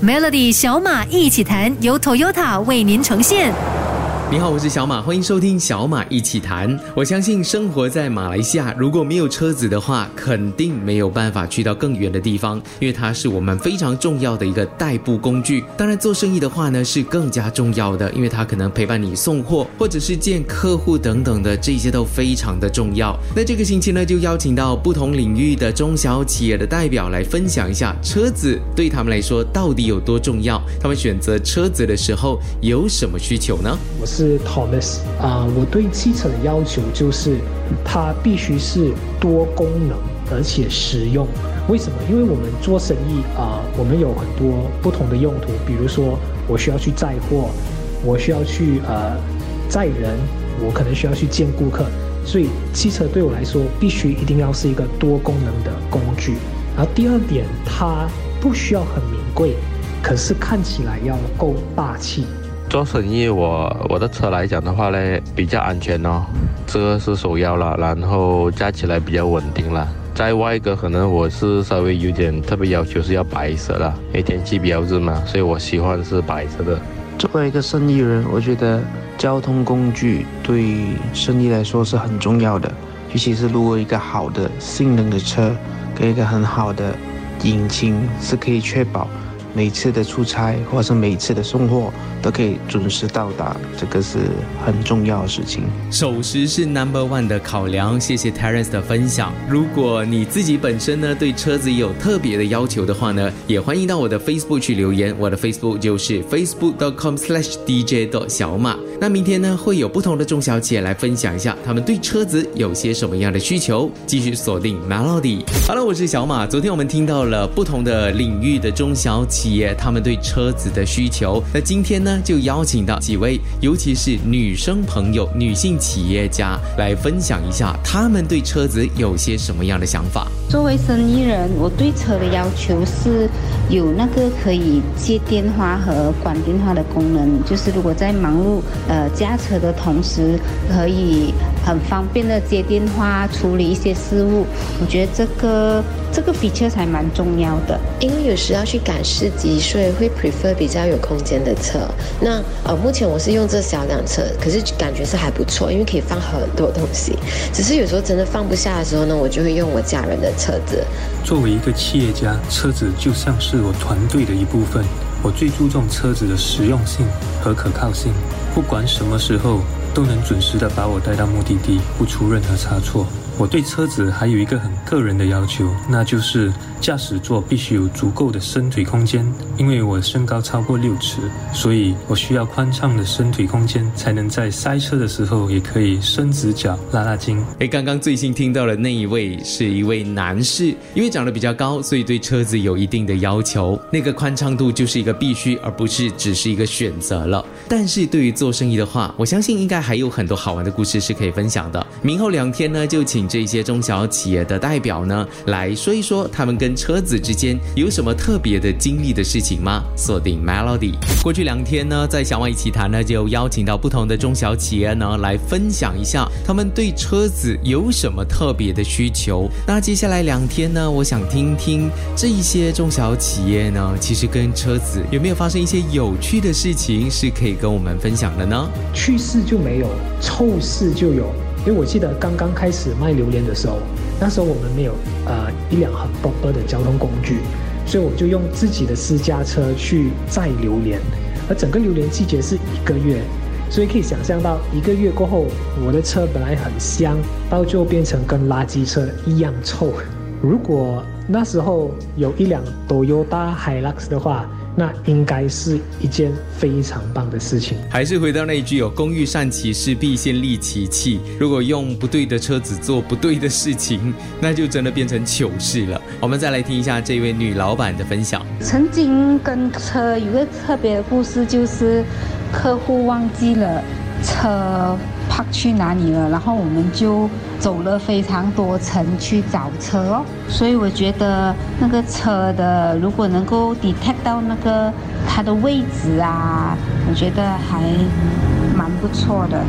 Melody 小马一起弹，由 Toyota 为您呈现。你好，我是小马，欢迎收听小马一起谈。我相信生活在马来西亚，如果没有车子的话，肯定没有办法去到更远的地方，因为它是我们非常重要的一个代步工具。当然，做生意的话呢，是更加重要的，因为它可能陪伴你送货，或者是见客户等等的，这些都非常的重要。那这个星期呢，就邀请到不同领域的中小企业的代表来分享一下车子对他们来说到底有多重要，他们选择车子的时候有什么需求呢？我是。Thomas 啊，我对汽车的要求就是，它必须是多功能而且实用。为什么？因为我们做生意啊，我们有很多不同的用途。比如说，我需要去载货，我需要去呃载人，我可能需要去见顾客。所以，汽车对我来说，必须一定要是一个多功能的工具。然后第二点，它不需要很名贵，可是看起来要够大气。做生意，我我的车来讲的话呢，比较安全哦，这个是首要了。然后加起来比较稳定了。在外一个可能我是稍微有点特别要求是要白色了，因为天气比较热嘛，所以我喜欢是白色的。作为一个生意人，我觉得交通工具对生意来说是很重要的，尤其是如果一个好的性能的车跟一个很好的引擎是可以确保。每次的出差或是每次的送货都可以准时到达，这个是很重要的事情。守时是 number one 的考量。谢谢 Terence 的分享。如果你自己本身呢对车子有特别的要求的话呢，也欢迎到我的 Facebook 去留言。我的 Facebook 就是 facebook.com/slash dj 的小马。那明天呢会有不同的中小企业来分享一下他们对车子有些什么样的需求。继续锁定 Melody。Hello，，我是小马。昨天我们听到了不同的领域的中小企。企业他们对车子的需求，那今天呢就邀请到几位，尤其是女生朋友、女性企业家来分享一下他们对车子有些什么样的想法。作为生意人，我对车的要求是有那个可以接电话和管电话的功能，就是如果在忙碌呃驾车的同时，可以很方便的接电话处理一些事务。我觉得这个这个比车才蛮重要的，因为有时要去赶市。几岁会 prefer 比较有空间的车？那呃，目前我是用这小辆车，可是感觉是还不错，因为可以放很多东西。只是有时候真的放不下的时候呢，我就会用我家人的车子。作为一个企业家，车子就像是我团队的一部分。我最注重车子的实用性和可靠性，不管什么时候都能准时的把我带到目的地，不出任何差错。我对车子还有一个很个人的要求，那就是驾驶座必须有足够的伸腿空间。因为我身高超过六尺，所以我需要宽敞的伸腿空间，才能在塞车的时候也可以伸直脚拉拉筋。哎，刚刚最新听到的那一位是一位男士，因为长得比较高，所以对车子有一定的要求。那个宽敞度就是一个必须，而不是只是一个选择了。但是对于做生意的话，我相信应该还有很多好玩的故事是可以分享的。明后两天呢，就请。这些中小企业的代表呢，来说一说他们跟车子之间有什么特别的经历的事情吗？锁定 Melody。过去两天呢，在小马一起谈呢，就邀请到不同的中小企业呢，来分享一下他们对车子有什么特别的需求。那接下来两天呢，我想听听这一些中小企业呢，其实跟车子有没有发生一些有趣的事情，是可以跟我们分享的呢？趣事就没有，臭事就有。因为我记得刚刚开始卖榴莲的时候，那时候我们没有呃一辆很棒棒的交通工具，所以我就用自己的私家车去载榴莲，而整个榴莲季节是一个月，所以可以想象到一个月过后，我的车本来很香，到最后变成跟垃圾车一样臭。如果那时候有一辆 Toyota Hilux 的话。那应该是一件非常棒的事情。还是回到那一句哦，工欲善其事，必先利其器。如果用不对的车子做不对的事情，那就真的变成糗事了。我们再来听一下这位女老板的分享。曾经跟车有个特别的故事，就是客户忘记了车。跑去哪里了？然后我们就走了非常多层去找车哦。所以我觉得那个车的，如果能够 detect 到那个它的位置啊，我觉得还。蛮不错的。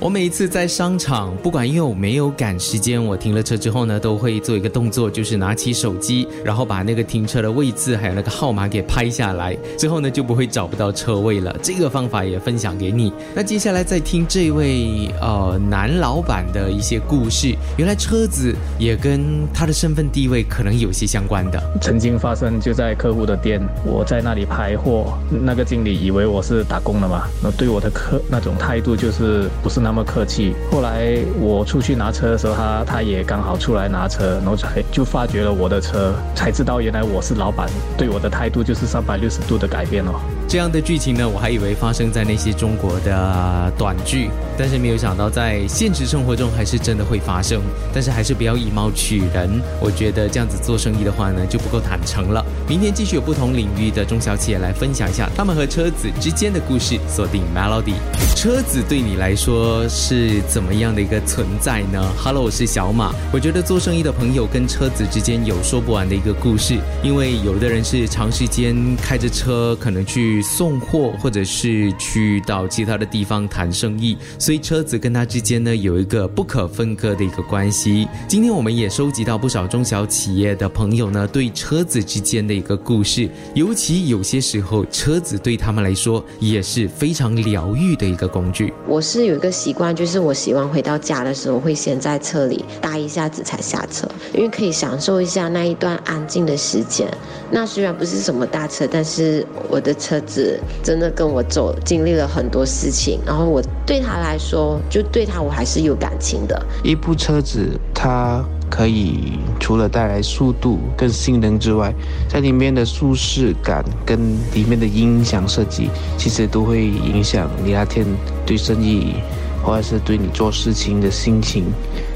我每一次在商场，不管有没有赶时间，我停了车之后呢，都会做一个动作，就是拿起手机，然后把那个停车的位置还有那个号码给拍下来，之后呢就不会找不到车位了。这个方法也分享给你。那接下来再听这位呃男老板的一些故事，原来车子也跟他的身份地位可能有些相关的。曾经发生就在客户的店，我在那里排货，那个经理以为我是打工的嘛，那对我的客那种态度就是不是那么客气。后来我出去拿车的时候，他他也刚好出来拿车，然后才就发觉了我的车，才知道原来我是老板，对我的态度就是三百六十度的改变哦。这样的剧情呢，我还以为发生在那些中国的短剧，但是没有想到在现实生活中还是真的会发生。但是还是不要以貌取人，我觉得这样子做生意的话呢，就不够坦诚了。明天继续有不同领域的中小企业来分享一下他们和车子之间的故事。锁定 Melody，车子对你来说是怎么样的一个存在呢？Hello，我是小马。我觉得做生意的朋友跟车子之间有说不完的一个故事，因为有的人是长时间开着车，可能去。送货，或者是去到其他的地方谈生意，所以车子跟他之间呢有一个不可分割的一个关系。今天我们也收集到不少中小企业的朋友呢对车子之间的一个故事，尤其有些时候车子对他们来说也是非常疗愈的一个工具。我是有一个习惯，就是我喜欢回到家的时候会先在车里待一下子才下车，因为可以享受一下那一段安静的时间。那虽然不是什么大车，但是我的车。子真的跟我走，经历了很多事情，然后我对他来说，就对他我还是有感情的。一部车子，它可以除了带来速度跟性能之外，在里面的舒适感跟里面的音响设计，其实都会影响你那天对生意或者是对你做事情的心情。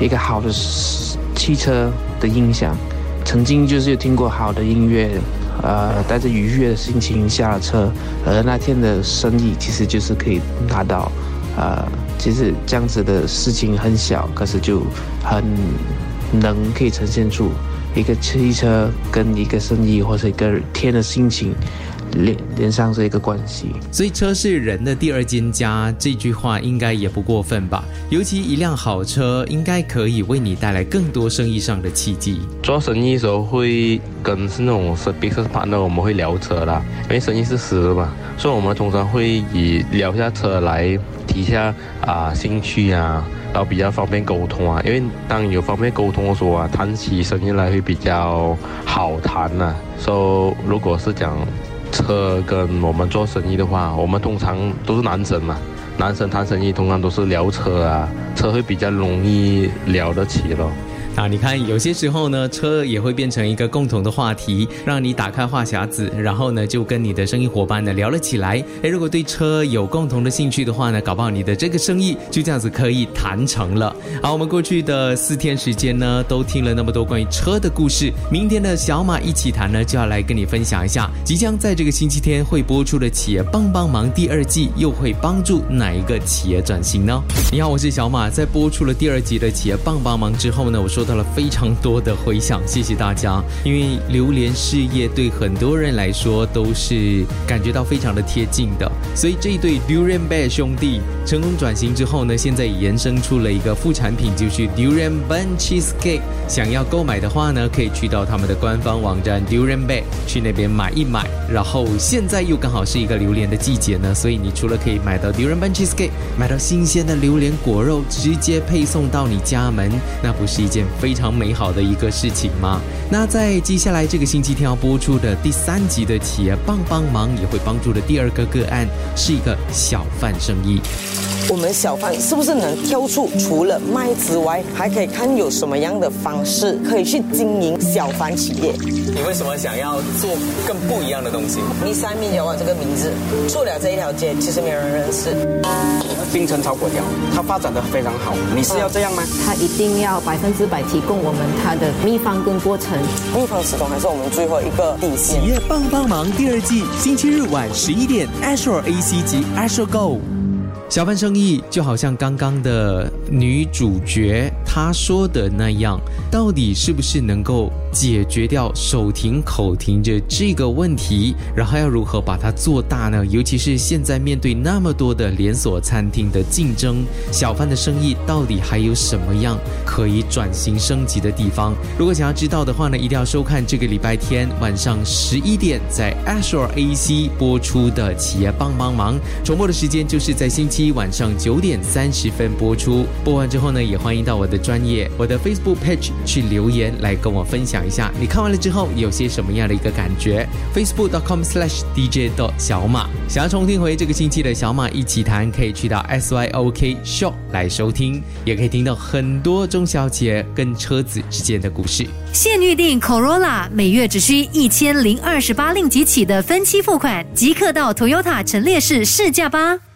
一个好的汽车的音响，曾经就是有听过好的音乐。呃，带着愉悦的心情下了车，而那天的生意其实就是可以拿到，呃，其实这样子的事情很小，可是就很能可以呈现出一个汽车跟一个生意或者一个天的心情。连连上这一个关系，所以车是人的第二间家，这句话应该也不过分吧？尤其一辆好车，应该可以为你带来更多生意上的契机。做生意的时候会跟是那种是 business partner，我们会聊车啦，因为生意是私的嘛，所以我们通常会以聊下车来提一下啊兴趣啊，然后比较方便沟通啊。因为当有方便沟通的时候啊，谈起生意来会比较好谈呐。所以如果是讲。车跟我们做生意的话，我们通常都是男生嘛，男生谈生意通常都是聊车啊，车会比较容易聊得起咯。啊，你看，有些时候呢，车也会变成一个共同的话题，让你打开话匣子，然后呢，就跟你的生意伙伴呢聊了起来。哎，如果对车有共同的兴趣的话呢，搞不好你的这个生意就这样子可以谈成了。好，我们过去的四天时间呢，都听了那么多关于车的故事。明天的小马一起谈呢，就要来跟你分享一下，即将在这个星期天会播出的企业帮帮忙第二季，又会帮助哪一个企业转型呢？你好，我是小马。在播出了第二集的企业帮帮忙之后呢，我说。得到了非常多的回响，谢谢大家。因为榴莲事业对很多人来说都是感觉到非常的贴近的，所以这一对 Durian Bear 兄弟成功转型之后呢，现在延伸出了一个副产品，就是 Durian Bun Cheesecake。想要购买的话呢，可以去到他们的官方网站 Durian Bear 去那边买一买。然后现在又刚好是一个榴莲的季节呢，所以你除了可以买到 Durian Bun Cheesecake，买到新鲜的榴莲果肉，直接配送到你家门，那不是一件。非常美好的一个事情吗？那在接下来这个星期天要播出的第三集的企业帮帮忙，也会帮助的第二个个案是一个小贩生意。我们小贩是不是能挑出除了卖之外，还可以看有什么样的方式可以去经营小贩企业？你为什么想要做更不一样的东西？你三面有我这个名字，做了这一条街，其实没有人认识。冰城炒粿条，它发展的非常好。你是要这样吗？它一定要百分之百提供我们它的秘方跟过程。秘方始终还是我们最后一个底线。企业帮帮忙第二季，星期日晚十一点，Ashore AC 及 Ashore Go。小贩生意就好像刚刚的女主角她说的那样，到底是不是能够解决掉手停口停的这个问题？然后要如何把它做大呢？尤其是现在面对那么多的连锁餐厅的竞争，小贩的生意到底还有什么样可以转型升级的地方？如果想要知道的话呢，一定要收看这个礼拜天晚上十一点在 Ashore AC 播出的《企业帮帮忙》，重播的时间就是在星期一晚上九点三十分播出。播完之后呢，也欢迎到我的专业我的 Facebook page 去留言来跟我分享一下，你看完了之后有些什么样的一个感觉？Facebook.com/slash DJ 小马。想要重听回这个星期的小马一起谈，可以去到 SYOK Show 来收听，也可以听到很多中小企业跟车子之间的故事。现预定 Corolla，每月只需一千零二十八令吉起的分期付款，即刻到 Toyota 陈列室试驾吧。